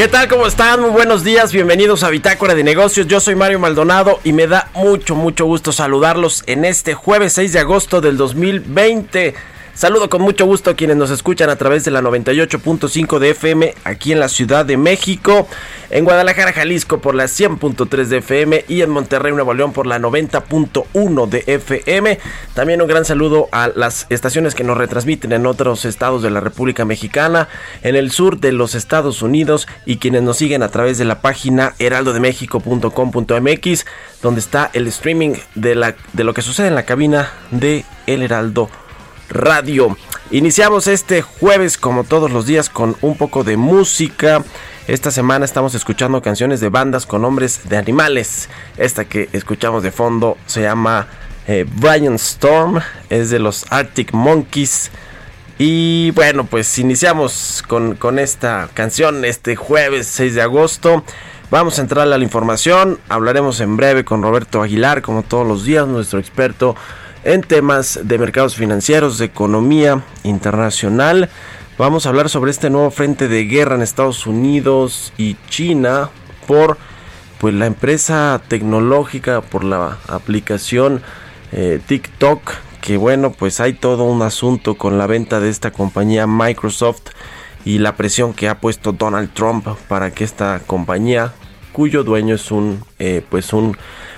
¿Qué tal? ¿Cómo están? Muy buenos días, bienvenidos a Bitácora de Negocios. Yo soy Mario Maldonado y me da mucho, mucho gusto saludarlos en este jueves 6 de agosto del 2020. Saludo con mucho gusto a quienes nos escuchan a través de la 98.5 de FM aquí en la Ciudad de México, en Guadalajara, Jalisco por la 100.3 de FM y en Monterrey, Nuevo León por la 90.1 de FM. También un gran saludo a las estaciones que nos retransmiten en otros estados de la República Mexicana, en el sur de los Estados Unidos y quienes nos siguen a través de la página heraldodemexico.com.mx, donde está el streaming de, la, de lo que sucede en la cabina de El Heraldo Radio. Iniciamos este jueves como todos los días con un poco de música. Esta semana estamos escuchando canciones de bandas con nombres de animales. Esta que escuchamos de fondo se llama eh, Brian Storm, es de los Arctic Monkeys. Y bueno, pues iniciamos con, con esta canción este jueves 6 de agosto. Vamos a entrar a la información. Hablaremos en breve con Roberto Aguilar, como todos los días, nuestro experto en temas de mercados financieros, de economía internacional. Vamos a hablar sobre este nuevo frente de guerra en Estados Unidos y China por pues la empresa tecnológica, por la aplicación eh, TikTok, que bueno, pues hay todo un asunto con la venta de esta compañía Microsoft y la presión que ha puesto Donald Trump para que esta compañía, cuyo dueño es un eh, pues un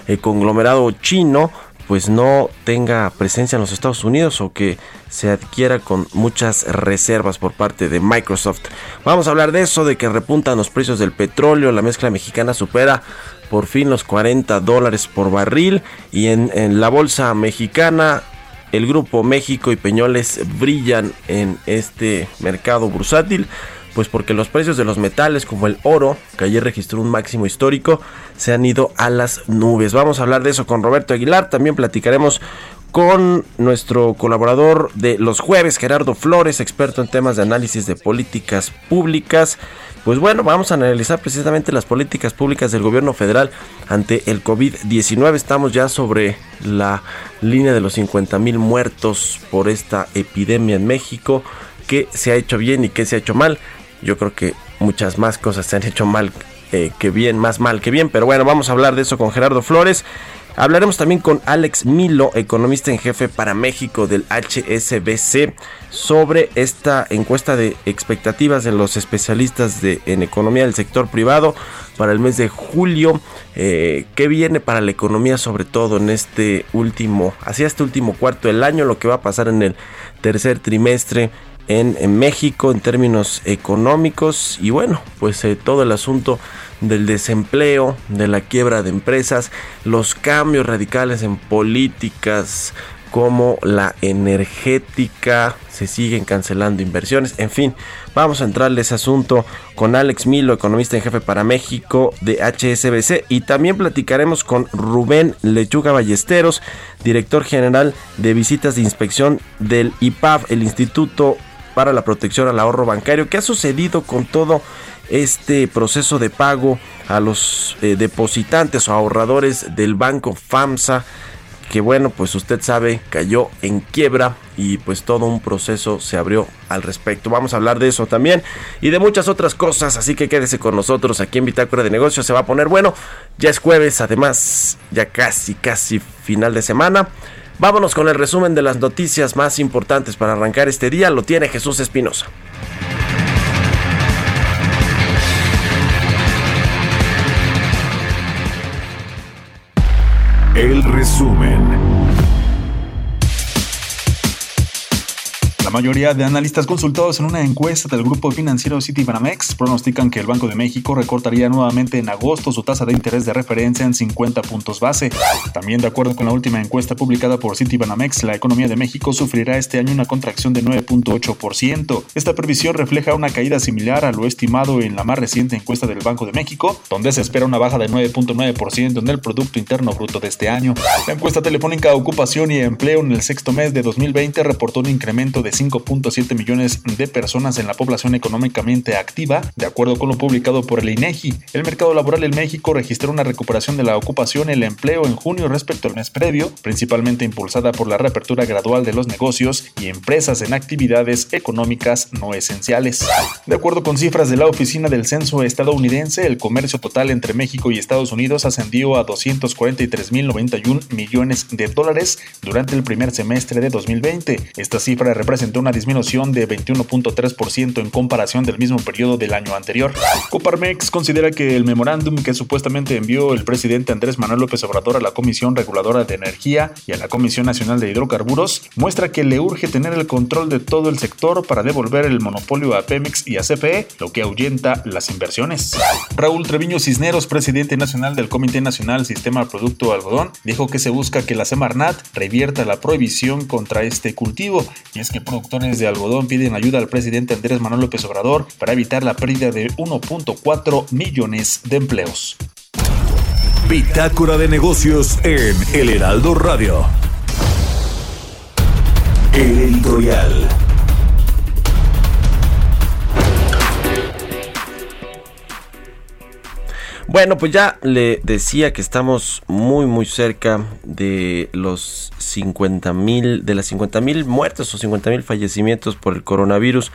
eh, conglomerado chino, pues no tenga presencia en los Estados Unidos o que se adquiera con muchas reservas por parte de Microsoft. Vamos a hablar de eso, de que repuntan los precios del petróleo, la mezcla mexicana supera por fin los 40 dólares por barril y en, la bolsa mexicana el grupo México y Peñoles brillan en este mercado bursátil pues porque los precios de los metales como el oro, que ayer registró un máximo histórico, se han ido a las nubes. Vamos a hablar de eso con Roberto Aguilar, también platicaremos con nuestro colaborador de los jueves, Gerardo Flores, experto en temas de análisis de políticas públicas. Pues bueno, vamos a analizar precisamente las políticas públicas del gobierno federal ante el COVID-19. Estamos ya sobre la línea de los 50 mil muertos por esta epidemia en México. ¿Qué se ha hecho bien y qué se ha hecho mal? Yo creo que muchas más cosas se han hecho mal eh, que bien, más mal que bien. Pero bueno, vamos a hablar de eso con Gerardo Flores. Hablaremos también con Alex Milo, economista en jefe para México del HSBC, sobre esta encuesta de expectativas de los especialistas de, en economía del sector privado para el mes de julio. Eh, ¿Qué viene para la economía, sobre todo en este último, hacia este último cuarto del año, lo que va a pasar en el tercer trimestre? En, México en términos económicos y bueno pues eh, todo el asunto del desempleo, de la quiebra de empresas, los cambios radicales en políticas como la energética, se siguen cancelando inversiones, en fin, vamos a entrarle ese asunto con Alex Milo, economista en jefe para México de HSBC, y también platicaremos con Rubén Lechuga Ballesteros, director general de visitas de inspección del IPAF, el Instituto para la Protección al Ahorro Bancario. ¿Qué ha sucedido con todo este proceso de pago a los eh, depositantes o ahorradores del banco FAMSA que bueno, pues usted sabe, cayó en quiebra y pues todo un proceso se abrió al respecto. Vamos a hablar de eso también y de muchas otras cosas, así que quédese con nosotros aquí en Bitácora de Negocios, se va a poner bueno. Ya es jueves, además, ya casi, casi final de semana. Vámonos con el resumen de las noticias más importantes para arrancar este día, lo tiene Jesús Espinosa. El resumen. Mayoría de analistas consultados en una encuesta del grupo financiero Citibanamex pronostican que el Banco de México recortaría nuevamente en agosto su tasa de interés de referencia en 50 puntos base. También de acuerdo con la última encuesta publicada por Citibanamex, la economía de México sufrirá este año una contracción de 9.8%. Esta previsión refleja una caída similar a lo estimado en la más reciente encuesta del Banco de México, donde se espera una baja de 9.9% en el Producto Interno Bruto de este año. La encuesta telefónica Ocupación y Empleo en el sexto mes de 2020 reportó un incremento de 5.7 millones de personas en la población económicamente activa, de acuerdo con lo publicado por el INEGI. El mercado laboral en México registró una recuperación de la ocupación y el empleo en junio respecto al mes previo, principalmente impulsada por la reapertura gradual de los negocios y empresas en actividades económicas no esenciales. De acuerdo con cifras de la Oficina del Censo estadounidense, el comercio total entre México y Estados Unidos ascendió a 243.091 millones de dólares durante el primer semestre de 2020. Esta cifra representa una disminución de 21.3% en comparación del mismo periodo del año anterior. Coparmex considera que el memorándum que supuestamente envió el presidente Andrés Manuel López Obrador a la Comisión Reguladora de Energía y a la Comisión Nacional de Hidrocarburos muestra que le urge tener el control de todo el sector para devolver el monopolio a Pemex y a CFE, lo que ahuyenta las inversiones. Raúl Treviño Cisneros, presidente nacional del Comité Nacional Sistema Producto Algodón, dijo que se busca que la Semarnat revierta la prohibición contra este cultivo, y es que productores de algodón piden ayuda al presidente Andrés Manuel López Obrador para evitar la pérdida de 1.4 millones de empleos. Bitácora de negocios en El Heraldo Radio. El editorial. Bueno, pues ya le decía que estamos muy muy cerca de los 50 mil, de las 50 mil muertes o 50 mil fallecimientos por el coronavirus.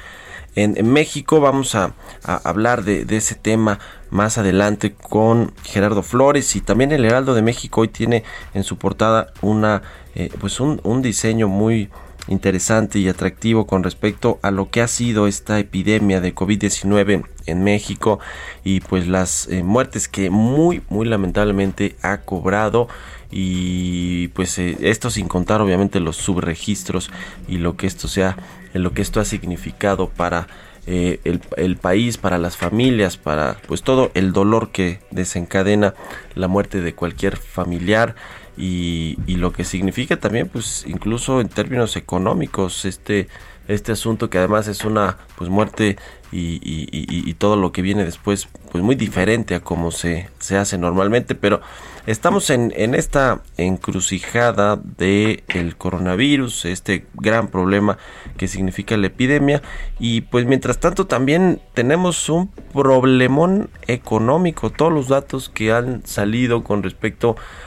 En, México vamos a, hablar de, ese tema más adelante con Gerardo Flores y también el Heraldo de México hoy tiene en su portada una eh, pues un, un diseño muy interesante y atractivo con respecto a lo que ha sido esta epidemia de COVID-19 en México y pues las eh, muertes que muy muy lamentablemente ha cobrado y pues eh, esto sin contar obviamente los subregistros y lo que esto sea lo que esto ha significado para eh, el, el, país, para las familias, para pues todo el dolor que desencadena la muerte de cualquier familiar y, lo que significa también pues incluso en términos económicos este este asunto que además es una pues muerte y, y, todo lo que viene después pues muy diferente a como se, se hace normalmente. Pero estamos en, en esta encrucijada de el coronavirus este gran problema que significa la epidemia. Y pues mientras tanto también tenemos un problemón económico. Todos los datos que han salido con respecto a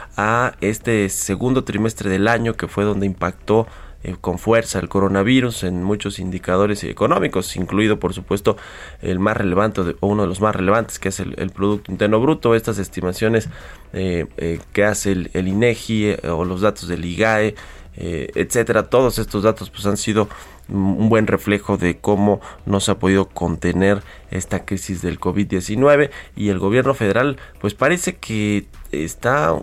este segundo trimestre del año que fue donde impactó eh, con fuerza el coronavirus en muchos indicadores económicos, incluido por supuesto el más relevante o uno de los más relevantes que es el, Producto Interno Bruto, estas estimaciones eh, eh, que hace el, el INEGI o los datos del IGAE, etcétera, todos estos datos pues han sido un buen reflejo de cómo no se ha podido contener esta crisis del COVID-19 y el gobierno federal pues parece que está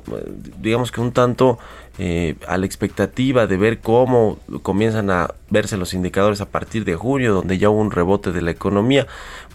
digamos que un tanto eh, a la expectativa de ver cómo comienzan a verse los indicadores a partir de junio donde ya hubo un rebote de la economía.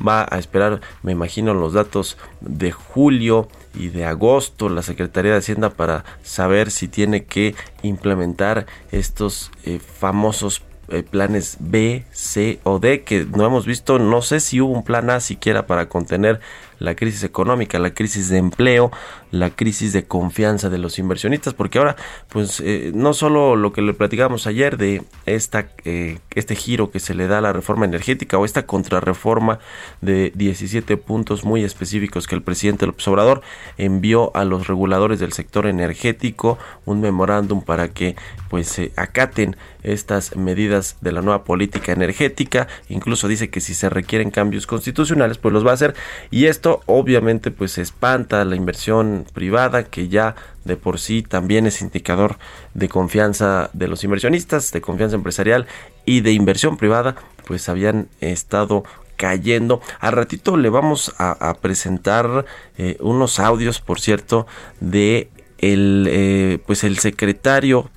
Va a esperar me imagino los datos de julio y de agosto. La Secretaría de Hacienda para saber si tiene que implementar estos eh, famosos eh, planes B, C o D que no hemos visto. No sé si hubo un plan A siquiera para contener la crisis económica, la crisis de empleo, la crisis de confianza de los inversionistas, porque ahora, pues, eh, no solo lo que le platicábamos ayer de esta, eh, este giro que se le da a la reforma energética o esta contrarreforma de 17 puntos muy específicos que el presidente López Obrador envió a los reguladores del sector energético, un memorándum para que, pues, se acaten estas medidas de la nueva política energética, incluso dice que si se requieren cambios constitucionales, pues los va a hacer. Y esto obviamente pues espanta la inversión privada que ya de por sí también es indicador de confianza de los inversionistas, de confianza empresarial y de inversión privada, pues habían estado cayendo. Al ratito le vamos a, presentar eh, unos audios, por cierto, de el, eh, pues el secretario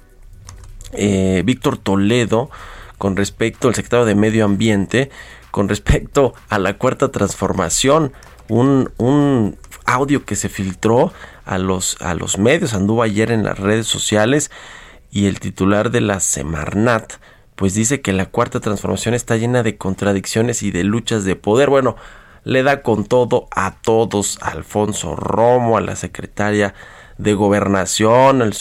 eh, Víctor Toledo con respecto al secretario de Medio Ambiente, con respecto a la cuarta transformación, un, un audio que se filtró a los, a los medios, anduvo ayer en las redes sociales y el titular de la Semarnat pues dice que la cuarta transformación está llena de contradicciones y de luchas de poder. Bueno, le da con todo a todos, a Alfonso Romo, a la secretaria de Gobernación, al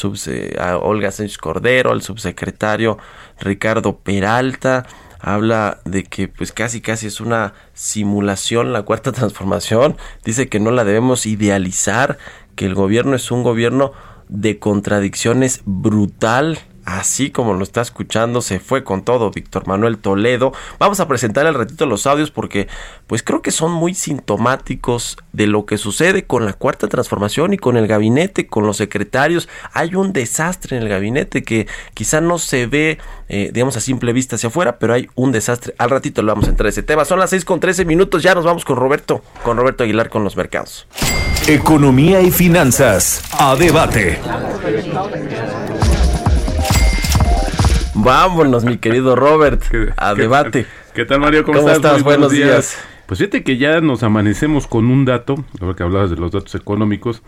a Olga Sánchez Cordero, al subsecretario Ricardo Peralta. Habla de que pues casi casi es una simulación la cuarta transformación. Dice que no la debemos idealizar, que el gobierno es un gobierno de contradicciones brutal así como lo está escuchando, se fue con todo Víctor Manuel Toledo. Vamos a presentar al ratito los audios porque pues creo que son muy sintomáticos de lo que sucede con la cuarta transformación y con el gabinete, con los secretarios. Hay un desastre en el gabinete que quizá no se ve, eh, digamos, a simple vista hacia afuera, pero hay un desastre. Al ratito le vamos a entrar a ese tema. Son las 6 con 13 minutos, ya nos vamos con Roberto, con Roberto Aguilar con los mercados. Economía y finanzas a debate. Vámonos, mi querido Robert, a debate. ¿Qué tal, Mario? ¿Cómo, estás? buenos, días. Pues fíjate que ya nos amanecemos con un dato, ahora que hablabas de los datos económicos,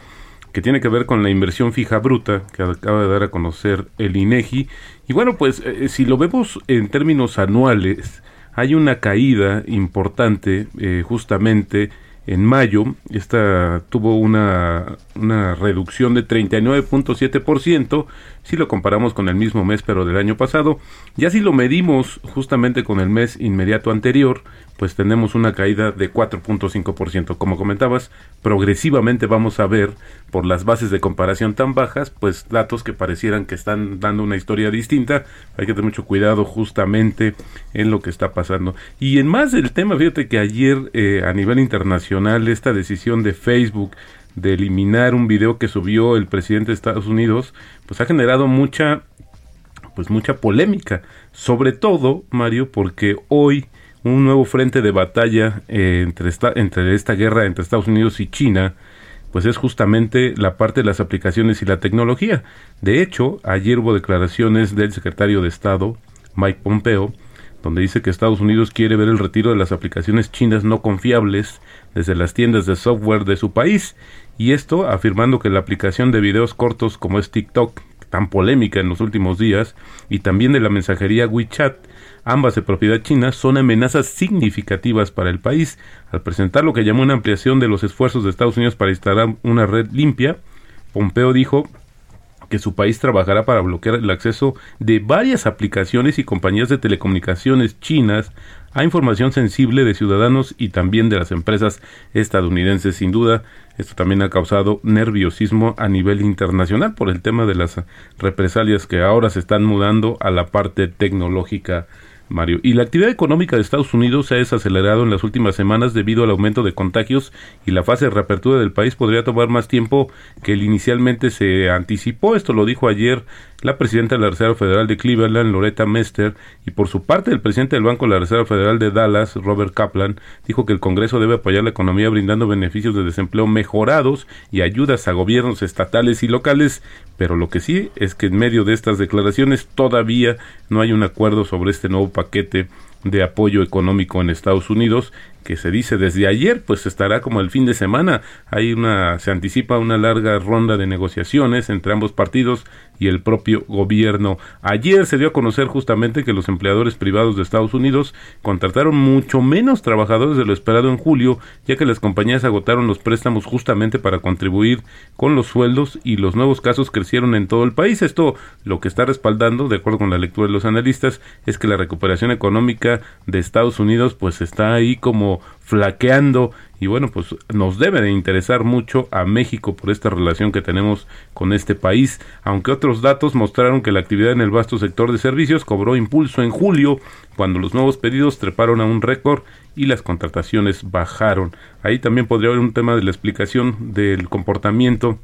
que tiene que ver con la inversión fija bruta que acaba de dar a conocer el INEGI. Y bueno, pues eh, si lo vemos en términos anuales, hay una caída importante eh, justamente en mayo, esta tuvo una, una reducción de 39.7%, si lo comparamos con el mismo mes pero del año pasado. Ya si lo medimos justamente con el mes inmediato anterior, pues tenemos una caída de 4.5%. Como comentabas, progresivamente vamos a ver, por las bases de comparación tan bajas, pues datos que parecieran que están dando una historia distinta. Hay que tener mucho cuidado justamente en lo que está pasando. Y en más del tema, fíjate que ayer eh, a nivel internacional esta decisión de Facebook de eliminar un video que subió el presidente de Estados Unidos, pues ha generado mucha pues mucha polémica, sobre todo, Mario, porque hoy un nuevo frente de batalla eh, entre, esta, entre esta guerra entre Estados Unidos y China, pues es justamente la parte de las aplicaciones y la tecnología. De hecho, ayer hubo declaraciones del secretario de Estado, Mike Pompeo, donde dice que Estados Unidos quiere ver el retiro de las aplicaciones chinas no confiables desde las tiendas de software de su país, y esto afirmando que la aplicación de videos cortos como es TikTok, tan polémica en los últimos días, y también de la mensajería WeChat, ambas de propiedad china, son amenazas significativas para el país. Al presentar lo que llamó una ampliación de los esfuerzos de Estados Unidos para instalar una red limpia, Pompeo dijo que su país trabajará para bloquear el acceso de varias aplicaciones y compañías de telecomunicaciones chinas a información sensible de ciudadanos y también de las empresas estadounidenses. Sin duda, esto también ha causado nerviosismo a nivel internacional por el tema de las represalias que ahora se están mudando a la parte tecnológica Mario. Y la actividad económica de Estados Unidos se ha desacelerado en las últimas semanas debido al aumento de contagios y la fase de reapertura del país podría tomar más tiempo que el inicialmente se anticipó. Esto lo dijo ayer la presidenta de la Reserva Federal de Cleveland, Loretta Mester, y por su parte el presidente del Banco de la Reserva Federal de Dallas, Robert Kaplan, dijo que el Congreso debe apoyar la economía brindando beneficios de desempleo mejorados y ayudas a gobiernos estatales y locales, pero lo que sí es que en medio de estas declaraciones todavía no hay un acuerdo sobre este nuevo paquete de apoyo económico en Estados Unidos que se dice desde ayer, pues estará como el fin de semana. Hay una, se anticipa una larga ronda de negociaciones entre ambos partidos y el propio gobierno. Ayer se dio a conocer justamente que los empleadores privados de Estados Unidos contrataron mucho menos trabajadores de lo esperado en julio, ya que las compañías agotaron los préstamos justamente para contribuir con los sueldos y los nuevos casos crecieron en todo el país. Esto lo que está respaldando, de acuerdo con la lectura de los analistas, es que la recuperación económica de Estados Unidos pues está ahí como flaqueando y bueno, pues nos debe de interesar mucho a México por esta relación que tenemos con este país, aunque otros datos mostraron que la actividad en el vasto sector de servicios cobró impulso en julio, cuando los nuevos pedidos treparon a un récord y las contrataciones bajaron. Ahí también podría haber un tema de la explicación del comportamiento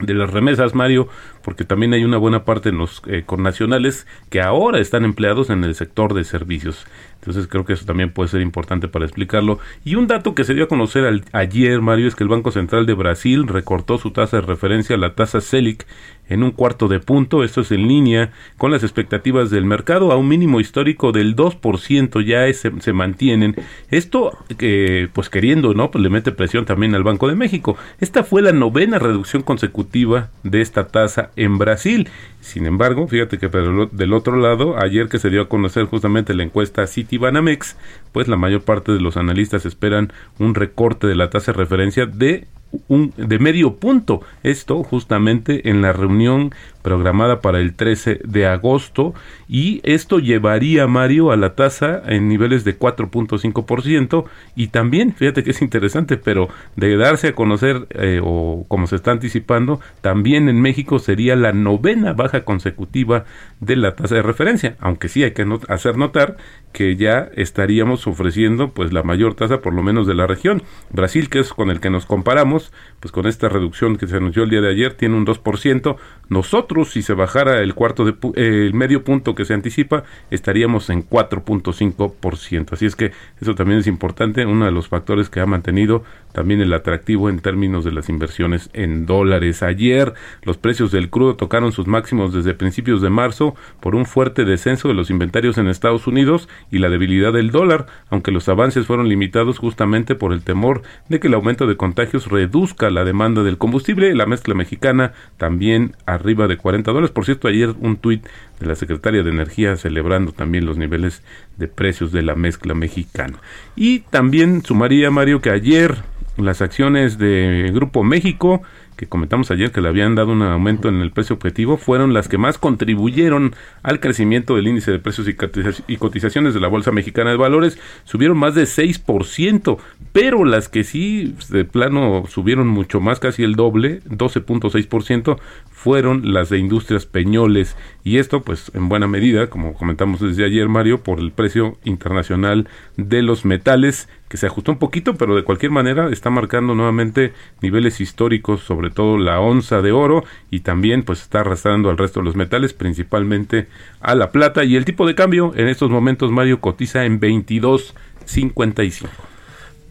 de las remesas, Mario, porque también hay una buena parte en los eh, connacionales que ahora están empleados en el sector de servicios. Entonces creo que eso también puede ser importante para explicarlo. Y un dato que se dio a conocer ayer, Mario, es que el Banco Central de Brasil recortó su tasa de referencia la tasa Selic en un cuarto de punto. Esto es en línea con las expectativas del mercado a un mínimo histórico del 2% ya se mantienen. Esto, eh, pues queriendo, ¿no? Pues le mete presión también al Banco de México. Esta fue la novena reducción consecutiva de esta tasa en Brasil. Sin embargo, fíjate que del otro lado, ayer que se dio a conocer justamente la encuesta Citibanamex, pues la mayor parte de los analistas esperan un recorte de la tasa de referencia de un, de medio punto. Esto justamente en la reunión programada para el 13 de agosto y esto llevaría Mario a la tasa en niveles de 4.5% y también, fíjate que es interesante, pero de darse a conocer eh, o como se está anticipando, también en México sería la novena baja consecutiva de la tasa de referencia, aunque sí hay que hacer notar que ya estaríamos ofreciendo pues la mayor tasa por lo menos de la región. Brasil, que es con el que nos comparamos, pues con esta reducción que se anunció el día de ayer tiene un 2%, nosotros si se bajara el cuarto de el medio punto que se anticipa, estaríamos en 4.5%. Así es que eso también es importante, uno de los factores que ha mantenido también el atractivo en términos de las inversiones en dólares. Ayer los precios del crudo tocaron sus máximos desde principios de marzo por un fuerte descenso de los inventarios en Estados Unidos y la debilidad del dólar, aunque los avances fueron limitados justamente por el temor de que el aumento de contagios reduzca la demanda del combustible. La mezcla mexicana también arriba de 40 dólares. Por cierto, ayer un tuit de la secretaria de Energía celebrando también los niveles de precios de la mezcla mexicana. Y también sumaría, Mario, que ayer las acciones de Grupo México que comentamos ayer que le habían dado un aumento en el precio objetivo, fueron las que más contribuyeron al crecimiento del índice de precios y cotizaciones de la Bolsa Mexicana de Valores, subieron más de 6%, pero las que sí de plano subieron mucho más, casi el doble, 12.6%, fueron las de industrias peñoles y esto pues en buena medida como comentamos desde ayer Mario por el precio internacional de los metales que se ajustó un poquito pero de cualquier manera está marcando nuevamente niveles históricos sobre todo la onza de oro y también pues está arrastrando al resto de los metales principalmente a la plata. Y el tipo de cambio en estos momentos Mario cotiza en 22.55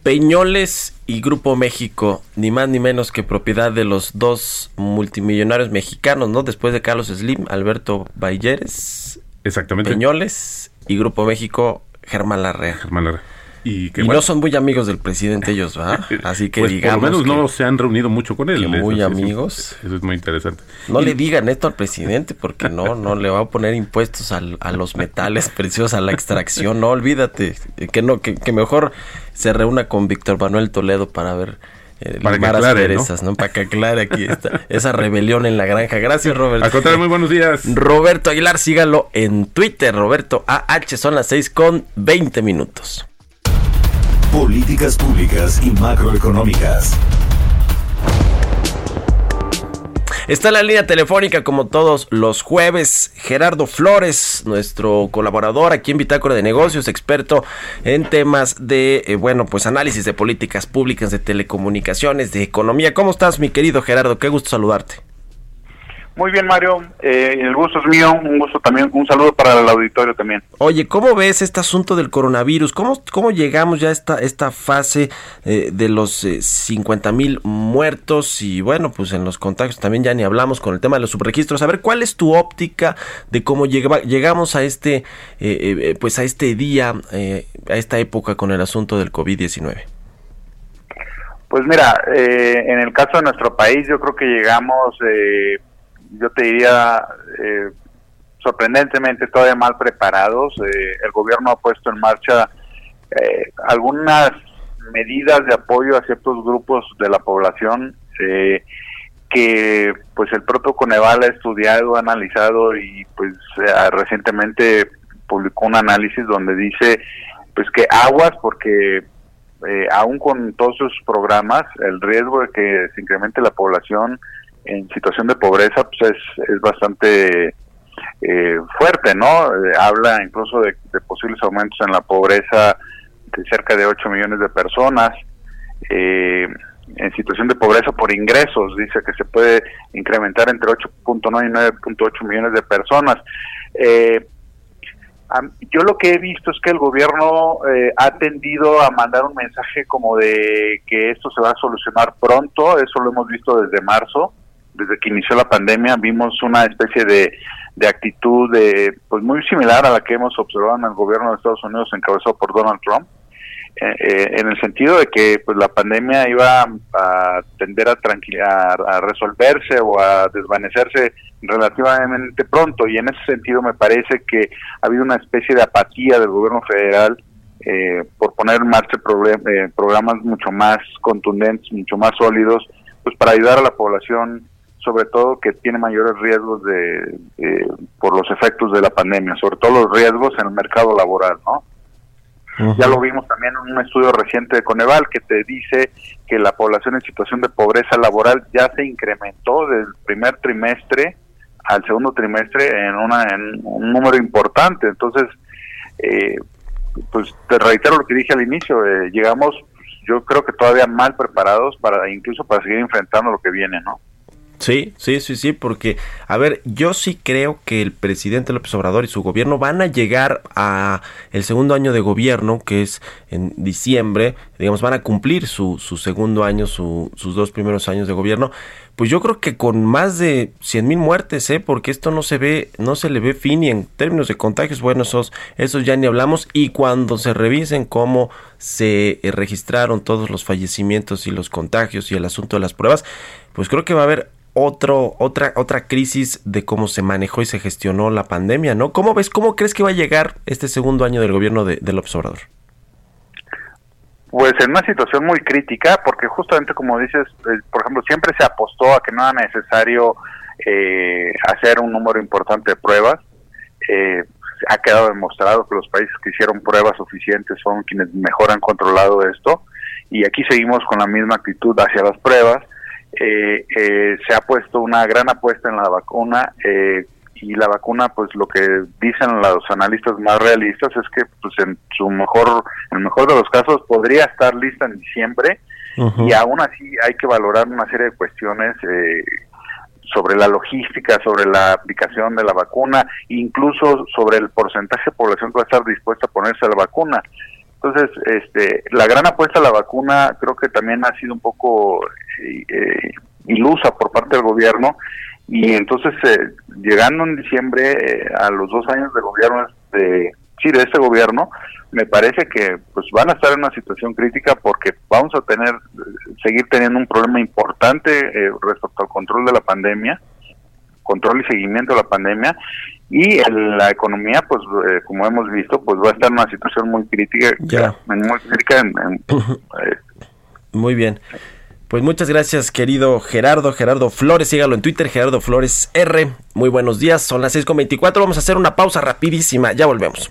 Peñoles y Grupo México, ni más ni menos que propiedad de los dos multimillonarios mexicanos, ¿no? Después de Carlos Slim, Alberto Balleres. Exactamente. Peñoles y Grupo México, Germán Larrea. Germán Larrea. Y, que, no son muy amigos del presidente ellos, ¿verdad? Así que pues digamos. Por lo menos no se han reunido mucho con él. muy amigos. eso es muy interesante. No le digan esto al presidente porque no, no le va a poner impuestos a los metales preciosos, a la extracción. No, olvídate. Que no, que, mejor se reúna con Víctor Manuel Toledo para ver. Eh, para que aclare, ¿no? Para que aclare aquí esta, esa rebelión en la granja. Gracias, Roberto. Al contrario, muy buenos días. Roberto Aguilar, sígalo en Twitter. Roberto AH, son las 6 con 20 minutos. Políticas públicas y macroeconómicas. Está en la línea telefónica como todos los jueves Gerardo Flores, nuestro colaborador aquí en Bitácora de Negocios, experto en temas de, eh, bueno, pues análisis de políticas públicas, de telecomunicaciones, de economía. ¿Cómo estás, mi querido Gerardo? Qué gusto saludarte. Muy bien, Mario. Eh, el gusto es mío. Un gusto también. Un saludo para el auditorio también. Oye, ¿cómo ves este asunto del coronavirus? ¿Cómo, cómo llegamos ya a esta, esta fase eh, de los eh, 50 mil muertos? Y bueno, pues en los contagios también ya ni hablamos con el tema de los subregistros. A ver, ¿cuál es tu óptica de cómo llega, llegamos a este, eh, eh, pues a este día, eh, a esta época con el asunto del COVID-19? Pues mira, eh, en el caso de nuestro país, yo creo que llegamos, eh, yo te diría, eh, sorprendentemente todavía mal preparados. Eh, el gobierno ha puesto en marcha eh, algunas medidas de apoyo a ciertos grupos de la población eh, que pues el propio Coneval ha estudiado, ha analizado y pues eh, recientemente publicó un análisis donde dice pues que aguas porque eh, aún con todos sus programas, el riesgo de que se incremente la población en situación de pobreza pues es, bastante eh, fuerte, ¿no? Eh, habla incluso de, posibles aumentos en la pobreza de cerca de 8 millones de personas. Eh, en situación de pobreza por ingresos, dice que se puede incrementar entre 8.9 y 9.8 millones de personas. Eh, yo lo que he visto es que el gobierno ha tendido a mandar un mensaje como de que esto se va a solucionar pronto, eso lo hemos visto desde marzo, desde que inició la pandemia, vimos una especie de, de actitud de, pues muy similar a la que hemos observado en el gobierno de Estados Unidos encabezado por Donald Trump, eh, eh, en el sentido de que pues la pandemia iba a tender a, a, a resolverse o a desvanecerse relativamente pronto. Y en ese sentido me parece que ha habido una especie de apatía del gobierno federal eh, por poner en marcha eh, programas mucho más contundentes, mucho más sólidos, pues para ayudar a la población, sobre todo que tiene mayores riesgos de, por los efectos de la pandemia, sobre todo los riesgos en el mercado laboral, ¿no? Uh -huh. Ya lo vimos también en un estudio reciente de Coneval que te dice que la población en situación de pobreza laboral ya se incrementó del primer trimestre al segundo trimestre en, una, en un número importante. Entonces, eh, pues te reitero lo que dije al inicio, eh, llegamos yo creo que todavía mal preparados para incluso para seguir enfrentando lo que viene, ¿no? Sí, sí, sí, sí, porque, a ver, yo sí creo que el presidente López Obrador y su gobierno van a llegar a el segundo año de gobierno, que es en diciembre, digamos, van a cumplir su, su segundo año, su, sus dos primeros años de gobierno, pues yo creo que con más de 100 mil muertes, ¿eh? porque esto no se ve, no se le ve fin y en términos de contagios, bueno, esos, esos ya ni hablamos, y cuando se revisen cómo se registraron todos los fallecimientos y los contagios y el asunto de las pruebas, pues creo que va a haber otro, otra, otra crisis de cómo se manejó y se gestionó la pandemia, ¿no? ¿Cómo ves, cómo crees que va a llegar este segundo año del gobierno de, de López Obrador? Pues en una situación muy crítica, porque justamente como dices, eh, por ejemplo, siempre se apostó a que no era necesario eh, hacer un número importante de pruebas. Eh, ha quedado demostrado que los países que hicieron pruebas suficientes son quienes mejor han controlado esto, y aquí seguimos con la misma actitud hacia las pruebas. Eh, eh, se ha puesto una gran apuesta en la vacuna eh, y la vacuna pues lo que dicen los analistas más realistas es que pues en su mejor en el mejor de los casos podría estar lista en diciembre uh -huh. y aún así hay que valorar una serie de cuestiones eh, sobre la logística, sobre la aplicación de la vacuna, incluso sobre el porcentaje de población que va a estar dispuesta a ponerse la vacuna. Entonces, este, la gran apuesta a la vacuna creo que también ha sido un poco eh, ilusa por parte del gobierno. Y entonces eh, llegando en diciembre eh, a los dos años de gobierno de sí de este gobierno me parece que pues van a estar en una situación crítica porque vamos a tener seguir teniendo un problema importante eh, respecto al control de la pandemia control y seguimiento de la pandemia y el, la economía pues eh, como hemos visto pues va a estar en una situación muy crítica ya. muy crítica en, en, eh, muy bien pues muchas gracias, querido Gerardo, Gerardo Flores, sígalo en Twitter, Gerardo Flores R. Muy buenos días, son las 6.24, vamos a hacer una pausa rapidísima, ya volvemos.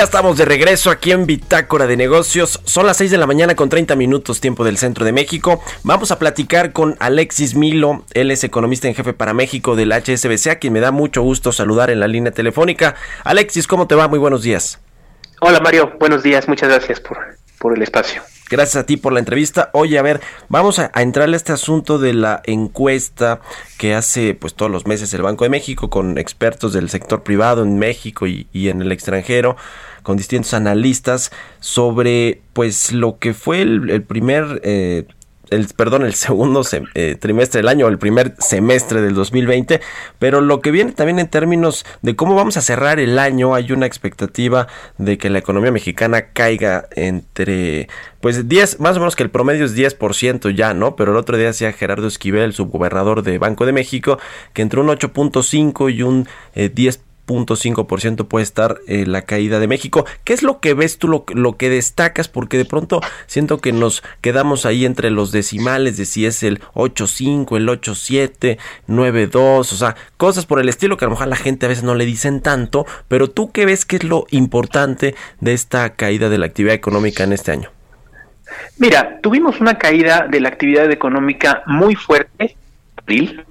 Ya estamos de regreso aquí en Bitácora de Negocios. Son las 6 de la mañana con 30 minutos tiempo del centro de México. Vamos a platicar con Alexis Milo. Él es economista en jefe para México del HSBC, a quien me da mucho gusto saludar en la línea telefónica. Alexis, ¿cómo te va? Muy buenos días. Hola Mario, buenos días. Muchas gracias por, por el espacio. Gracias a ti por la entrevista. Oye, a ver, vamos a, a, entrarle a este asunto de la encuesta que hace pues todos los meses el Banco de México con expertos del sector privado en México y, y en el extranjero, con distintos analistas sobre pues lo que fue el, primer eh, el, perdón, el segundo eh, trimestre del año, el primer semestre del 2020, pero lo que viene también en términos de cómo vamos a cerrar el año, hay una expectativa de que la economía mexicana caiga entre, pues 10, más o menos que el promedio es 10% ya, ¿no? Pero el otro día decía Gerardo Esquivel, subgobernador de Banco de México, que entre un 8.5 y un eh, 10% ciento puede estar eh, la caída de México. ¿Qué es lo que ves tú, lo, lo, que destacas? Porque de pronto siento que nos quedamos ahí entre los decimales de si es el 8.5, el 8.7, 9.2, o sea, cosas por el estilo que a lo mejor la gente a veces no le dicen tanto, pero tú qué ves que es lo importante de esta caída de la actividad económica en este año? Mira, tuvimos una caída de la actividad económica muy fuerte, abril,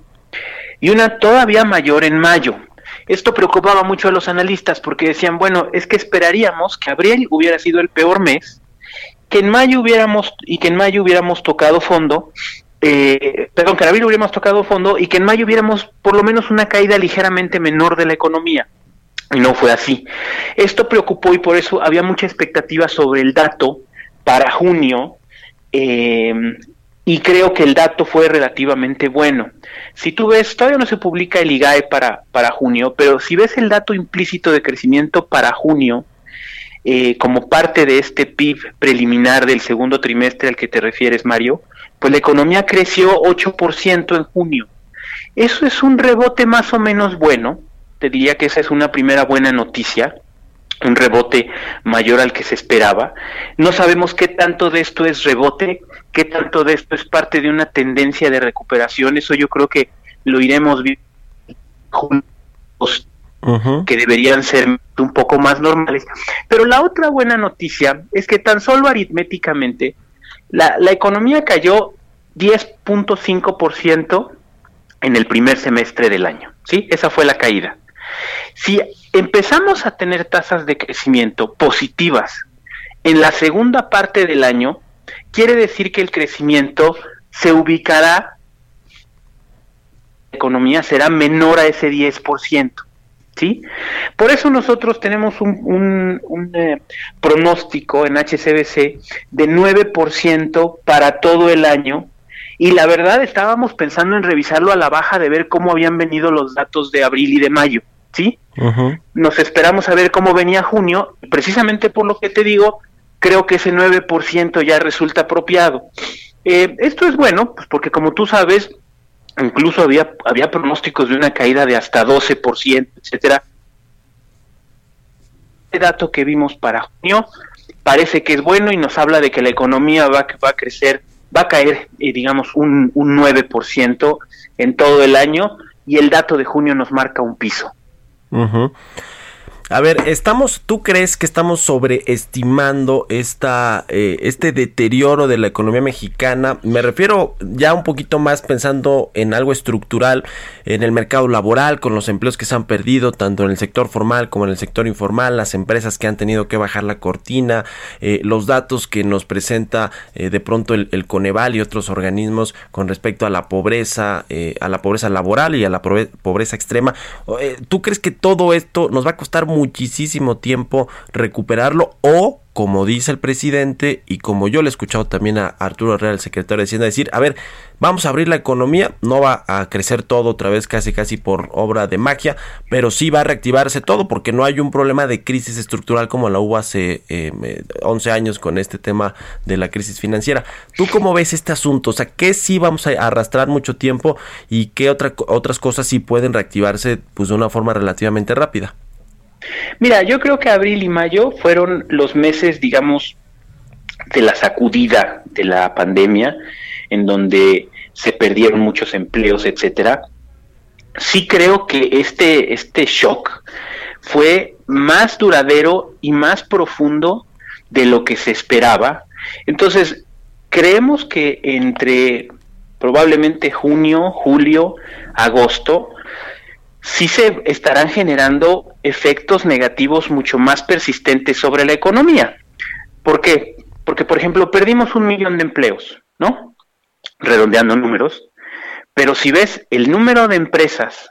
y una todavía mayor en mayo. Esto preocupaba mucho a los analistas porque decían, bueno, es que esperaríamos que abril hubiera sido el peor mes, que en mayo hubiéramos y que en mayo hubiéramos tocado fondo, eh, perdón, que en abril hubiéramos tocado fondo y que en mayo hubiéramos por lo menos una caída ligeramente menor de la economía. Y no fue así. Esto preocupó y por eso había mucha expectativa sobre el dato para junio. Eh, y creo que el dato fue relativamente bueno. Si tú ves, todavía no se publica el IGAE para, para junio, pero si ves el dato implícito de crecimiento para junio, eh, como parte de este PIB preliminar del segundo trimestre al que te refieres, Mario, pues la economía creció 8% en junio. Eso es un rebote más o menos bueno, te diría que esa es una primera buena noticia, un rebote mayor al que se esperaba. No sabemos qué tanto de esto es rebote, qué tanto de esto es parte de una tendencia de recuperación. Eso yo creo que lo iremos viendo uh-huh. que deberían ser un poco más normales. Pero la otra buena noticia es que tan solo aritméticamente la, la economía cayó 10.5% en el primer semestre del año. ¿sí? Esa fue la caída. Si empezamos a tener tasas de crecimiento positivas en la segunda parte del año, quiere decir que el crecimiento se ubicará, la economía será menor a ese 10%. ¿Sí? Por eso nosotros tenemos un, eh, pronóstico en HCBC de 9% para todo el año y la verdad estábamos pensando en revisarlo a la baja de ver cómo habían venido los datos de abril y de mayo. ¿Sí? Nos esperamos a ver cómo venía junio, precisamente por lo que te digo, creo que ese 9% ya resulta apropiado. Eh, esto es bueno, pues porque como tú sabes, incluso había, había pronósticos de una caída de hasta 12%, etcétera. El dato que vimos para junio parece que es bueno y nos habla de que la economía va, va a crecer, va a caer, eh, digamos, un, un 9% en todo el año y el dato de junio nos marca un piso. Uh-huh. A ver, estamos, ¿tú crees que estamos sobreestimando esta, eh, este deterioro de la economía mexicana? Me refiero ya un poquito más pensando en algo estructural, en el mercado laboral, con los empleos que se han perdido, tanto en el sector formal como en el sector informal, las empresas que han tenido que bajar la cortina, eh, los datos que nos presenta eh, de pronto el, el, Coneval y otros organismos con respecto a la pobreza, eh, a la pobreza laboral y a la pobreza extrema. ¿Tú crees que todo esto nos va a costar muchísimo tiempo recuperarlo o como dice el presidente y como yo le he escuchado también a Arturo Herrera, el secretario de Hacienda, decir, a ver, vamos a abrir la economía, no va a crecer todo otra vez casi casi por obra de magia, pero sí va a reactivarse todo porque no hay un problema de crisis estructural como la hubo hace eh, 11 años con este tema de la crisis financiera. ¿Tú cómo ves este asunto? O sea, ¿qué sí vamos a arrastrar mucho tiempo y qué otra, otras cosas sí pueden reactivarse pues de una forma relativamente rápida? Mira, yo creo que abril y mayo fueron los meses, digamos, de la sacudida de la pandemia, en donde se perdieron muchos empleos, etcétera. Sí creo que este, este shock fue más duradero y más profundo de lo que se esperaba. Entonces, creemos que entre probablemente junio, julio, agosto, sí se estarán generando efectos negativos mucho más persistentes sobre la economía. ¿Por qué? Porque, por ejemplo, perdimos un millón de empleos, ¿no? Redondeando números. Pero si ves el número de empresas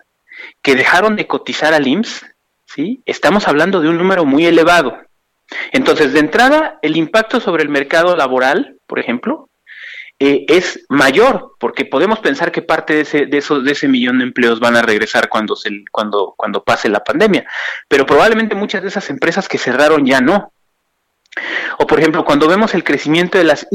que dejaron de cotizar al IMSS, ¿sí? Estamos hablando de un número muy elevado. Entonces, de entrada, el impacto sobre el mercado laboral, por ejemplo, eh, es mayor, porque podemos pensar que parte de ese, de, esos, de ese millón de empleos van a regresar cuando, se, cuando, cuando pase la pandemia, pero probablemente muchas de esas empresas que cerraron ya no. O por ejemplo, cuando vemos el crecimiento de las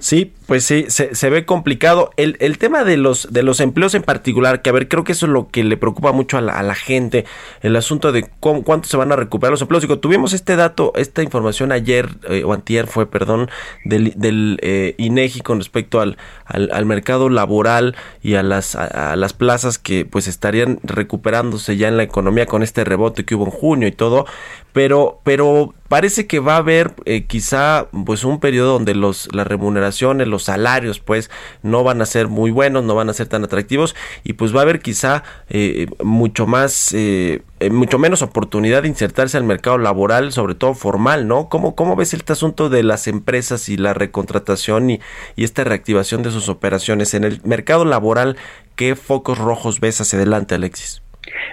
Sí, pues sí, se, ve complicado. El, el, tema de los, de los empleos en particular, que a ver, creo que eso es lo que le preocupa mucho a la, a la gente, el asunto de cómo, cuánto se van a recuperar los empleos. Digo, tuvimos este dato, esta información ayer, eh, o antier fue, perdón, del, del eh, INEGI con respecto al, al, al, mercado laboral y a las, a, a, las plazas que pues estarían recuperándose ya en la economía con este rebote que hubo en junio y todo, pero, pero parece que va a haber eh, quizá pues un periodo donde los las remuneraciones, los salarios pues no van a ser muy buenos, no van a ser tan atractivos y pues va a haber quizá eh, mucho más eh, mucho menos oportunidad de insertarse al mercado laboral, sobre todo formal, ¿no? ¿Cómo, cómo ves este asunto de las empresas y la recontratación y, y esta reactivación de sus operaciones en el mercado laboral? ¿Qué focos rojos ves hacia adelante, Alexis?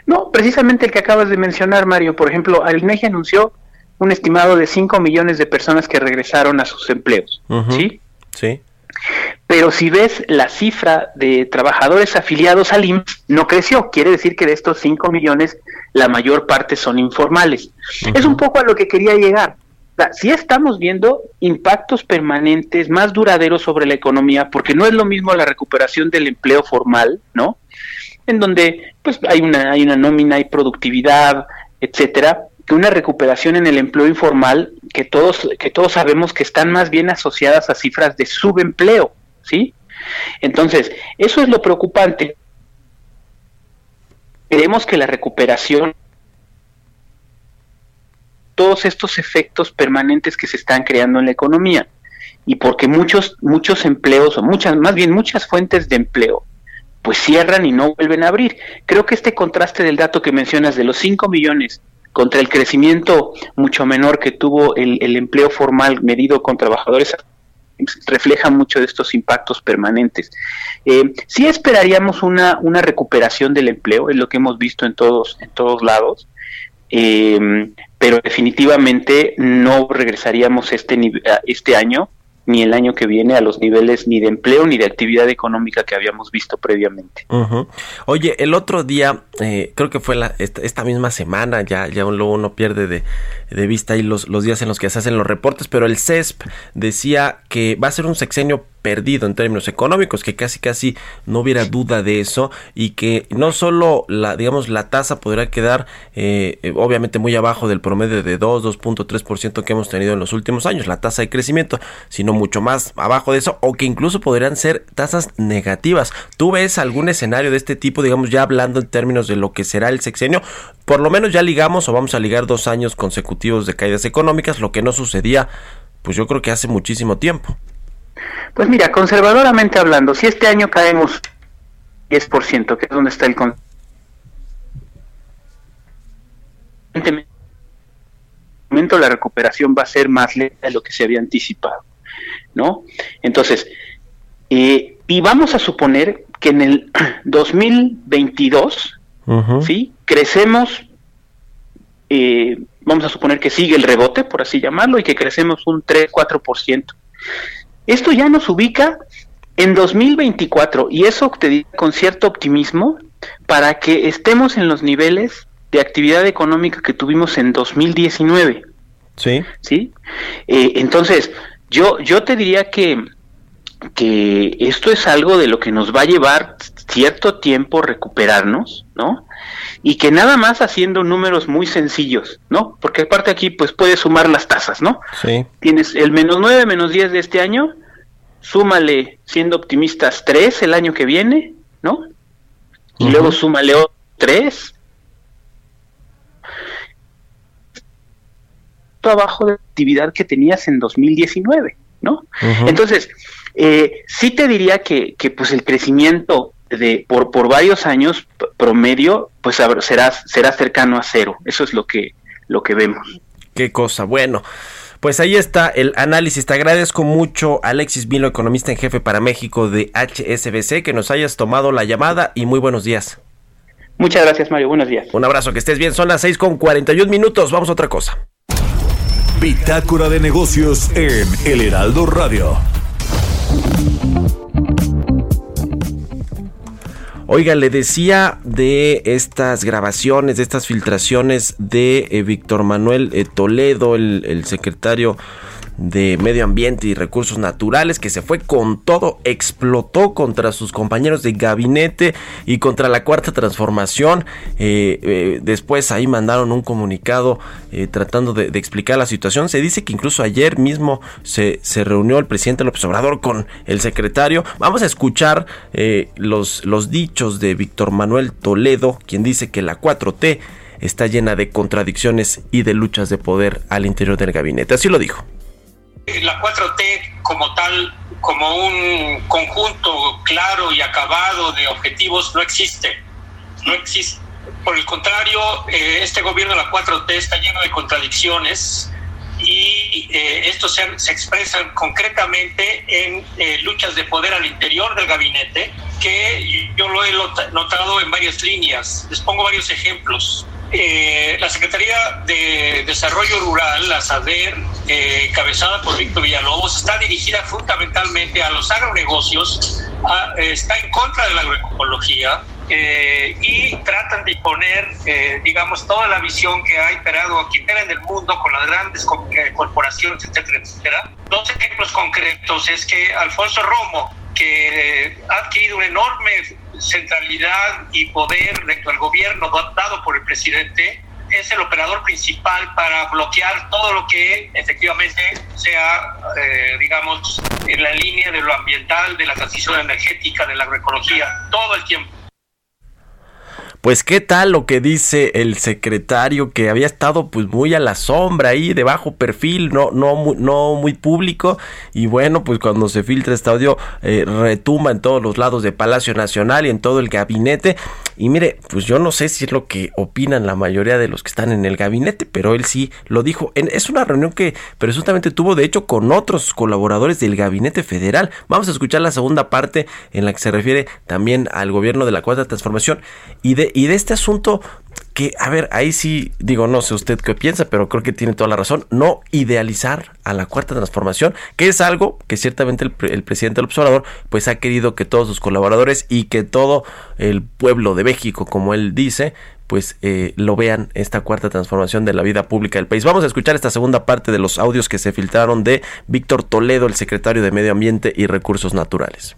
No, precisamente el que acabas de mencionar, Mario. Por ejemplo, INEGI anunció un estimado de 5 millones de personas que regresaron a sus empleos. Uh -huh. ¿Sí? Sí. Pero si ves la cifra de trabajadores afiliados al IMSS, no creció. Quiere decir que de estos 5 millones, la mayor parte son informales. Uh -huh. Es un poco a lo que quería llegar. Si estamos viendo impactos permanentes más duraderos sobre la economía, porque no es lo mismo la recuperación del empleo formal, ¿no? En donde pues hay una, hay una nómina, hay productividad, etcétera, que una recuperación en el empleo informal que todos, que todos sabemos que están más bien asociadas a cifras de subempleo, ¿sí? Entonces, eso es lo preocupante. Queremos que la recuperación todos estos efectos permanentes que se están creando en la economía y porque muchos muchos empleos o muchas más bien muchas fuentes de empleo pues cierran y no vuelven a abrir. Creo que este contraste del dato que mencionas de los 5 millones contra el crecimiento mucho menor que tuvo el, empleo formal medido con trabajadores refleja mucho de estos impactos permanentes. Eh, sí esperaríamos una, una recuperación del empleo, es lo que hemos visto en todos, en todos lados, eh, pero definitivamente no regresaríamos este, este año ni el año que viene a los niveles ni de empleo ni de actividad económica que habíamos visto previamente. Oye, el otro día, eh, creo que fue la, esta, esta, misma semana, ya, ya luego uno pierde de, de vista ahí los, los días en los que se hacen los reportes, pero el CESP decía que va a ser un sexenio perdido en términos económicos, que casi casi no hubiera duda de eso y que no solo la digamos la tasa podrá quedar eh, obviamente muy abajo del promedio de 2, 2.3% que hemos tenido en los últimos años, la tasa de crecimiento, sino mucho más abajo de eso o que incluso podrían ser tasas negativas. ¿Tú ves algún escenario de este tipo, digamos ya hablando en términos de lo que será el sexenio? Por lo menos ya ligamos o vamos a ligar dos años consecutivos de caídas económicas, lo que no sucedía pues yo creo que hace muchísimo tiempo. Pues mira, conservadoramente hablando, si este año caemos 10%, que es donde está el momento la recuperación va a ser más lenta de lo que se había anticipado, ¿no? Entonces, eh, y vamos a suponer que en el 2022, uh -huh. ¿sí? Crecemos, eh, vamos a suponer que sigue el rebote, por así llamarlo, y que crecemos un 3-4%. Esto ya nos ubica en 2024 y eso te digo con cierto optimismo para que estemos en los niveles de actividad económica que tuvimos en 2019. Sí. Sí. Eh, entonces, yo, yo te diría que, que esto es algo de lo que nos va a llevar cierto tiempo recuperarnos, ¿no? Y que nada más haciendo números muy sencillos, ¿no? Porque aparte aquí pues puedes sumar las tasas, ¿no? Sí. Tienes el menos 9, menos 10 de este año, súmale, siendo optimistas, 3 el año que viene, ¿no? y luego súmale tres. abajo de actividad que tenías en 2019, ¿no? Entonces, eh, sí te diría que, que pues el crecimiento de por, por varios años promedio, pues será, será cercano a cero. Eso es lo que, lo que vemos. Qué cosa, bueno. Pues ahí está el análisis. Te agradezco mucho, Alexis Milo, economista en jefe para México de HSBC, que nos hayas tomado la llamada y muy buenos días. Muchas gracias, Mario. Buenos días. Un abrazo, que estés bien. Son las 6 con 41 minutos. Vamos a otra cosa. Bitácora de negocios en El Heraldo Radio. Oiga, le decía de estas grabaciones, de estas filtraciones de eh, Víctor Manuel eh, Toledo, el, el secretario de Medio Ambiente y Recursos Naturales que se fue con todo, explotó contra sus compañeros de gabinete y contra la cuarta transformación. Eh, eh, después ahí mandaron un comunicado eh, tratando de, explicar la situación. Se dice que incluso ayer mismo se, se reunió el presidente López Obrador con el secretario. Vamos a escuchar los, los dichos de Víctor Manuel Toledo, quien dice que la 4T está llena de contradicciones y de luchas de poder al interior del gabinete. Así lo dijo la 4T como tal, como un conjunto claro y acabado de objetivos, no existe. No existe. Por el contrario, eh, este gobierno de la 4T está lleno de contradicciones y eh, estos se, se, expresan concretamente en eh, luchas de poder al interior del gabinete, que yo lo he notado en varias líneas. Les pongo varios ejemplos. Eh, la Secretaría de Desarrollo Rural, la SADER, eh, cabezada por Víctor Villalobos, está dirigida fundamentalmente a los agronegocios, está en contra de la agroecología eh, y tratan de imponer, digamos, toda la visión que ha imperado aquí en el mundo con las grandes corporaciones, etcétera, etcétera. Dos ejemplos concretos es que Alfonso Romo, que ha adquirido un enorme centralidad y poder dentro del gobierno dado por el presidente es el operador principal para bloquear todo lo que efectivamente sea, eh, digamos, en la línea de lo ambiental, de la transición energética, de la agroecología, todo el tiempo. Pues qué tal lo que dice el secretario que había estado pues muy a la sombra ahí de bajo perfil, no no no muy público y bueno pues cuando se filtra este audio eh, retumba en todos los lados de Palacio Nacional y en todo el gabinete. Y mire pues yo no sé si es lo que opinan la mayoría de los que están en el gabinete pero él sí lo dijo. Es una reunión que presuntamente tuvo de hecho con otros colaboradores del gabinete federal. Vamos a escuchar la segunda parte en la que se refiere también al gobierno de la cuarta transformación y de y de este asunto que, a ver, ahí sí digo, no sé usted qué piensa, pero creo que tiene toda la razón, no idealizar a la cuarta transformación, que es algo que ciertamente el, presidente del observador pues ha querido que todos sus colaboradores y que todo el pueblo de México, como él dice, pues eh, lo vean esta cuarta transformación de la vida pública del país. Vamos a escuchar esta segunda parte de los audios que se filtraron de Víctor Toledo, el secretario de Medio Ambiente y Recursos Naturales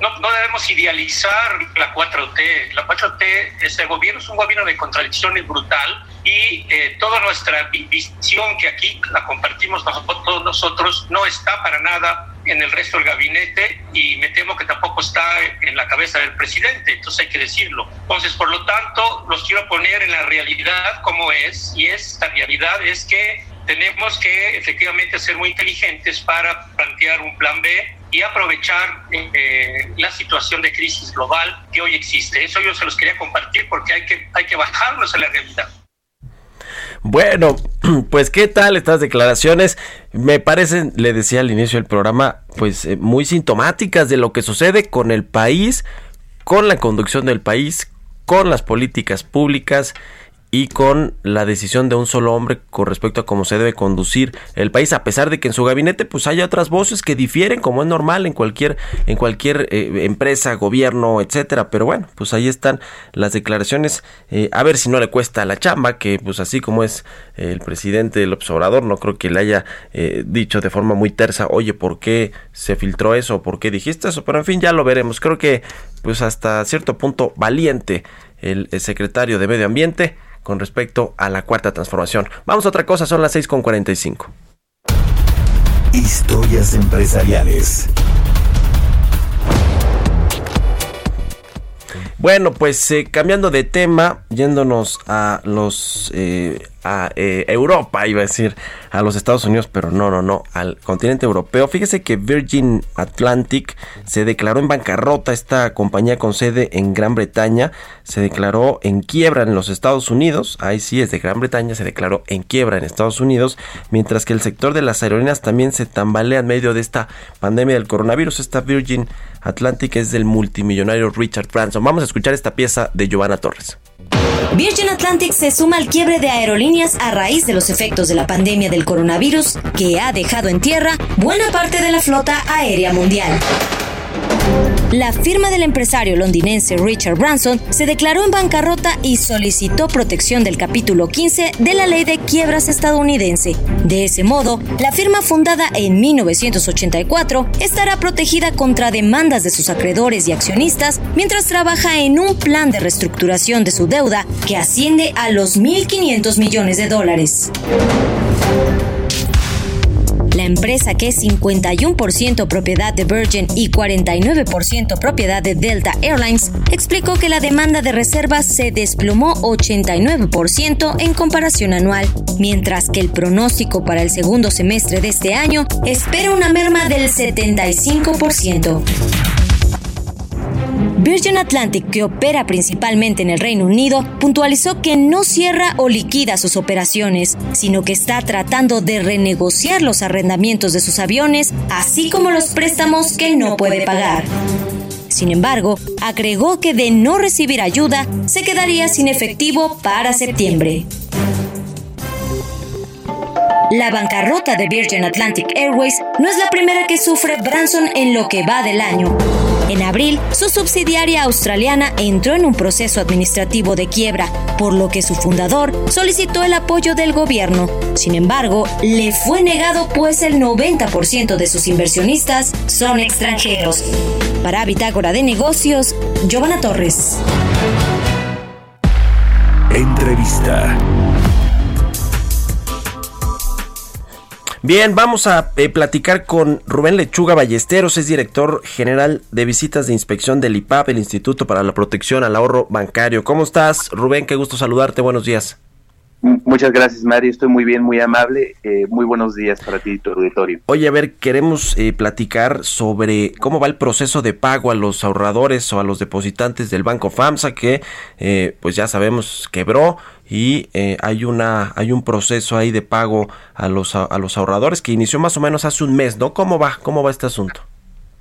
no, no, debemos idealizar la 4T. La 4T, este gobierno es un gobierno de contradicciones brutal y eh, toda nuestra visión que aquí la compartimos todos nosotros no está para nada en el resto del gabinete y me temo que tampoco está en la cabeza del presidente, entonces hay que decirlo. Entonces, por lo tanto, los quiero poner en la realidad como es y esta realidad es que tenemos que efectivamente ser muy inteligentes para plantear un plan B y aprovechar eh, la situación de crisis global que hoy existe. Eso yo se los quería compartir porque hay que, hay que bajarnos a la realidad. Bueno, pues qué tal estas declaraciones. Me parecen, le decía al inicio del programa, pues eh, muy sintomáticas de lo que sucede con el país, con la conducción del país, con las políticas públicas y con la decisión de un solo hombre con respecto a cómo se debe conducir el país a pesar de que en su gabinete pues hay otras voces que difieren como es normal en cualquier en cualquier eh, empresa gobierno etcétera. Pero bueno pues ahí están las declaraciones. Eh, a ver si no le cuesta la chamba que pues así como es el presidente del observador no creo que le haya eh, dicho de forma muy tersa oye por qué se filtró eso por qué dijiste eso pero en fin ya lo veremos. Creo que pues hasta cierto punto valiente el secretario de medio ambiente con respecto a la cuarta transformación. Vamos a otra cosa, son las 6.45. Bueno, pues eh, cambiando de tema, yéndonos a los eh, a eh, Europa, iba a decir, a los Estados Unidos, pero no, no, no, al continente europeo. Fíjese que Virgin Atlantic se declaró en bancarrota, esta compañía con sede en Gran Bretaña, se declaró en quiebra en los Estados Unidos, ahí sí es de Gran Bretaña, se declaró en quiebra en Estados Unidos, mientras que el sector de las aerolíneas también se tambalea en medio de esta pandemia del coronavirus. Esta Virgin Atlantic es del multimillonario Richard Branson. Vamos a escuchar esta pieza de Giovanna Torres. Virgin Atlantic se suma al quiebre de aerolíneas a raíz de los efectos de la pandemia del coronavirus que ha dejado en tierra buena parte de la flota aérea mundial. La firma del empresario londinense Richard Branson se declaró en bancarrota y solicitó protección del capítulo 15 de la ley de quiebras estadounidense. De ese modo, la firma fundada en 1984 estará protegida contra demandas de sus acreedores y accionistas mientras trabaja en un plan de reestructuración de su deuda que asciende a los 1.500 millones de dólares. La empresa, que es 51% propiedad de Virgin y 49% propiedad de Delta Airlines, explicó que la demanda de reservas se desplomó 89% en comparación anual, mientras que el pronóstico para el segundo semestre de este año espera una merma del 75%. Virgin Atlantic, que opera principalmente en el Reino Unido, puntualizó que no cierra o liquida sus operaciones, sino que está tratando de renegociar los arrendamientos de sus aviones, así como los préstamos que no puede pagar. Sin embargo, agregó que de no recibir ayuda, se quedaría sin efectivo para septiembre. La bancarrota de Virgin Atlantic Airways no es la primera que sufre Branson en lo que va del año. En abril, su subsidiaria australiana entró en un proceso administrativo de quiebra, por lo que su fundador solicitó el apoyo del gobierno. Sin embargo, le fue negado pues el 90% de sus inversionistas son extranjeros. Para Bitácora de Negocios, Giovanna Torres. Entrevista. Bien, vamos a eh, platicar con Rubén Lechuga Ballesteros, es director general de visitas de inspección del IPAP, el Instituto para la Protección al Ahorro Bancario. ¿Cómo estás, Rubén? Qué gusto saludarte. Buenos días. Muchas gracias, Mario. Estoy muy bien, muy amable. Eh, muy buenos días para ti y tu auditorio. Oye, a ver, queremos eh, platicar sobre cómo va el proceso de pago a los ahorradores o a los depositantes del Banco FAMSA, que pues ya sabemos quebró y eh, hay una hay un proceso ahí de pago a los a, los ahorradores que inició más o menos hace un mes, ¿no? ¿Cómo va? ¿Cómo va este asunto?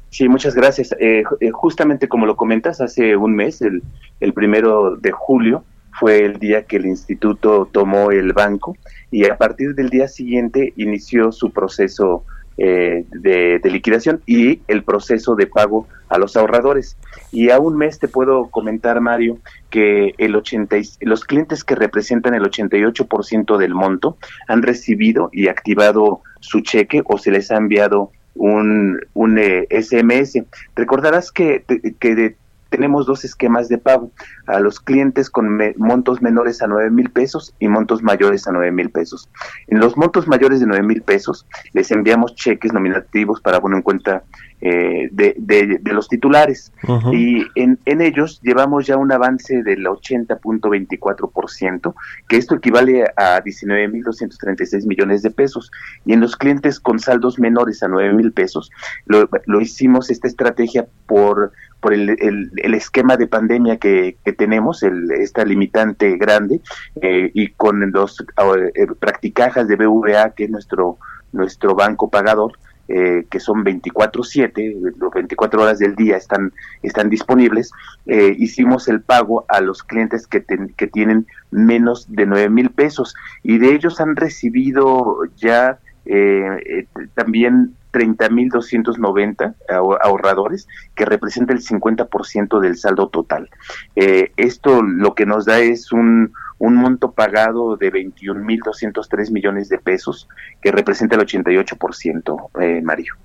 Sí, muchas gracias. Eh, eh, justamente como lo comentas, hace un mes, el, el primero de julio, fue el día que el instituto tomó el banco y a partir del día siguiente inició su proceso eh, de, liquidación y el proceso de pago a los ahorradores. Y a un mes te puedo comentar, Mario, que el 80, los clientes que representan el 88% del monto han recibido y activado su cheque o se les ha enviado un, un SMS. Eh, Recordarás que, que de tenemos dos esquemas de pago a los clientes con montos menores a 9 mil pesos y montos mayores a 9 mil pesos. En los montos mayores de 9 mil pesos les enviamos cheques nominativos para poner en cuenta eh, de, de, los titulares y en, en ellos llevamos ya un avance del 80.24%, que esto equivale a 19.236 millones de pesos. Y en los clientes con saldos menores a 9 mil pesos, lo, lo hicimos esta estrategia por por el, el, esquema de pandemia que, que tenemos, el, esta limitante grande, eh, y con los eh, practicajas de BVA, que es nuestro, nuestro banco pagador, eh, que son 24/7, los 24 horas del día están, están disponibles, eh, hicimos el pago a los clientes que, que tienen menos de 9 mil pesos y de ellos han recibido ya eh, también 30.290 ahorradores, que representa el 50% del saldo total. Eh, esto lo que nos da es un, un monto pagado de 21.203 millones de pesos, que representa el 88%, eh, Mario.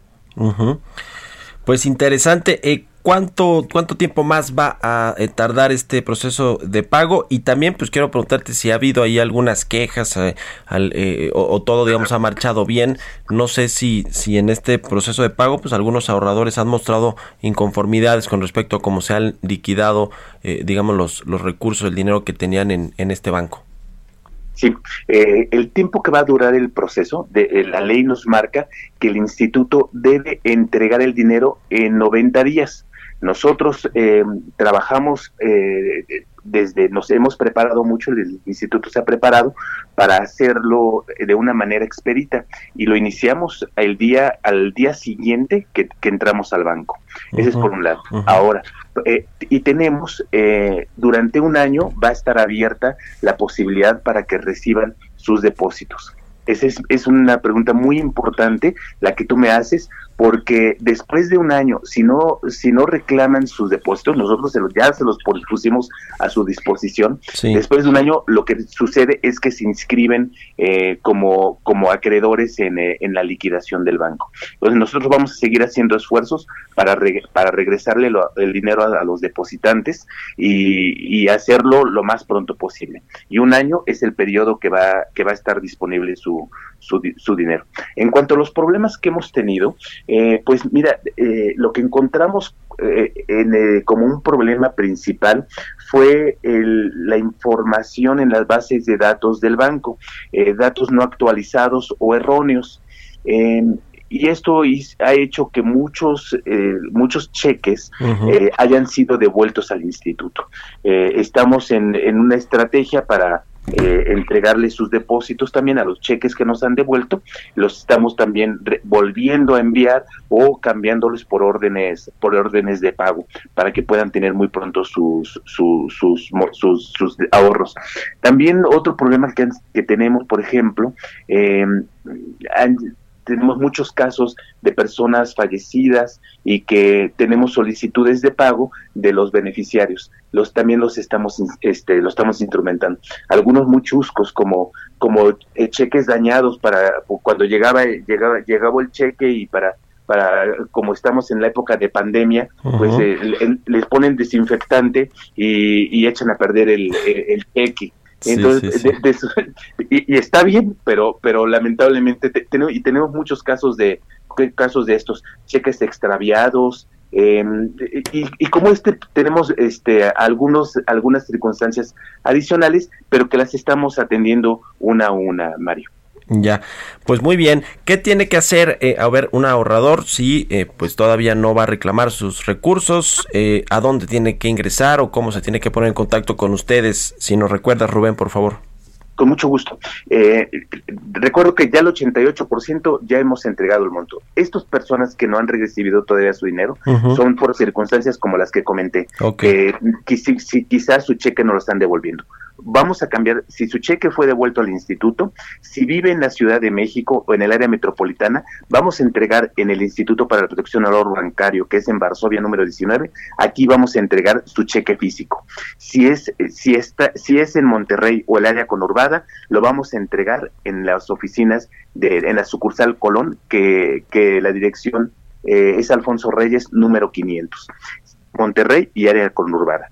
Pues interesante. Eh, ¿cuánto, cuánto tiempo más va a eh, tardar este proceso de pago? Y también, pues quiero preguntarte si ha habido ahí algunas quejas eh, eh, o, todo, digamos, ha marchado bien. No sé si, si en este proceso de pago, pues algunos ahorradores han mostrado inconformidades con respecto a cómo se han liquidado, digamos, los, los recursos, el dinero que tenían en, en este banco. Sí, eh, el tiempo que va a durar el proceso, de, eh, la ley nos marca que el instituto debe entregar el dinero en 90 días. Nosotros eh, trabajamos eh, desde, nos hemos preparado mucho, el instituto se ha preparado para hacerlo de una manera expedita y lo iniciamos el día, al día siguiente que, entramos al banco. Ese es por un lado. Ahora, eh, y tenemos, durante un año va a estar abierta la posibilidad para que reciban sus depósitos. Esa es, es, una pregunta muy importante la que tú me haces, porque después de un año, si no, si no reclaman sus depósitos, nosotros se los, ya se los pusimos a su disposición. Después de un año, lo que sucede es que se inscriben eh, como, como acreedores en, eh, en, la liquidación del banco. Entonces, nosotros vamos a seguir haciendo esfuerzos para, para regresarle el dinero a, los depositantes y, y, hacerlo lo más pronto posible. Y un año es el periodo que va, que va a estar disponible su, su, dinero. En cuanto a los problemas que hemos tenido, eh, pues mira, eh, lo que encontramos eh, en, como un problema principal fue la información en las bases de datos del banco, datos no actualizados o erróneos. y esto ha hecho que muchos muchos cheques hayan sido devueltos al instituto. estamos en, en, una estrategia para eh, entregarle sus depósitos también a los cheques que nos han devuelto, los estamos también volviendo a enviar o cambiándolos por órdenes, por órdenes de pago para que puedan tener muy pronto sus, sus, sus, ahorros. También otro problema que, que tenemos, por ejemplo, eh, tenemos muchos casos de personas fallecidas y que tenemos solicitudes de pago de los beneficiarios. Los también los estamos este lo estamos instrumentando. Algunos muy chuscos como como eh, cheques dañados para cuando llegaba llegaba llegaba el cheque y para para como estamos en la época de pandemia, pues eh, les ponen desinfectante y, echan a perder el, el cheque entonces, y, está bien, pero, pero lamentablemente tenemos, y tenemos muchos casos de casos de estos cheques extraviados, em, y, y, como este tenemos este algunos algunas circunstancias adicionales pero que las estamos atendiendo una a una Mario ya, pues muy bien. ¿Qué tiene que hacer, eh, a ver, un ahorrador si eh, pues todavía no va a reclamar sus recursos? Eh, ¿A dónde tiene que ingresar o cómo se tiene que poner en contacto con ustedes? Si nos recuerdas, Rubén, por favor. Con mucho gusto. Eh, recuerdo que ya el 88% ya hemos entregado el monto. Estas personas que no han recibido todavía su dinero son por circunstancias como las que comenté. Okay. si, quizás su cheque no lo están devolviendo vamos a cambiar, si su cheque fue devuelto al instituto, si vive en la Ciudad de México o en el área metropolitana, vamos a entregar en el Instituto para la Protección al Ahorro Bancario, que es en Varsovia número 19, aquí vamos a entregar su cheque físico. Si es, si está, si es en Monterrey o el área conurbada, lo vamos a entregar en las oficinas de, en la sucursal Colón, que, que la dirección eh, es Alfonso Reyes número 500. Monterrey y área conurbada.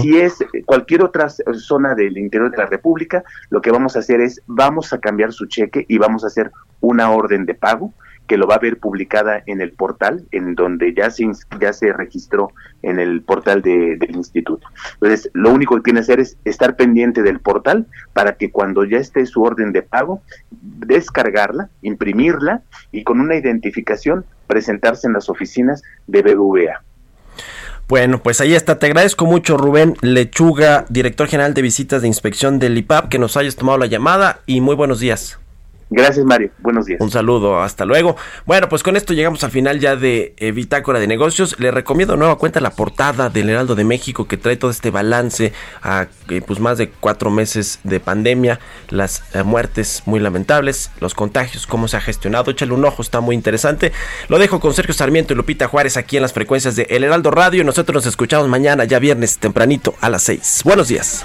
Si es cualquier otra zona del interior de la República, lo que vamos a hacer es, vamos a cambiar su cheque y vamos a hacer una orden de pago que lo va a ver publicada en el portal, en donde ya se, ya se registró en el portal del instituto. Entonces, lo único que tiene que hacer es estar pendiente del portal para que cuando ya esté su orden de pago, descargarla, imprimirla y con una identificación presentarse en las oficinas de BBVA. Bueno, pues ahí está. Te agradezco mucho, Rubén Lechuga, director general de visitas de inspección del IPAP, que nos hayas tomado la llamada y muy buenos días. Gracias, Mario. Buenos días. Un saludo, hasta luego. Bueno, pues con esto llegamos al final ya de eh, Bitácora de Negocios. Le recomiendo nueva cuenta la portada del Heraldo de México que trae todo este balance a eh, pues más de cuatro meses de pandemia, las eh, muertes muy lamentables, los contagios, cómo se ha gestionado. Échale un ojo, está muy interesante. Lo dejo con Sergio Sarmiento y Lupita Juárez aquí en las frecuencias de El Heraldo Radio. Nosotros nos escuchamos mañana, ya viernes tempranito a las seis. Buenos días.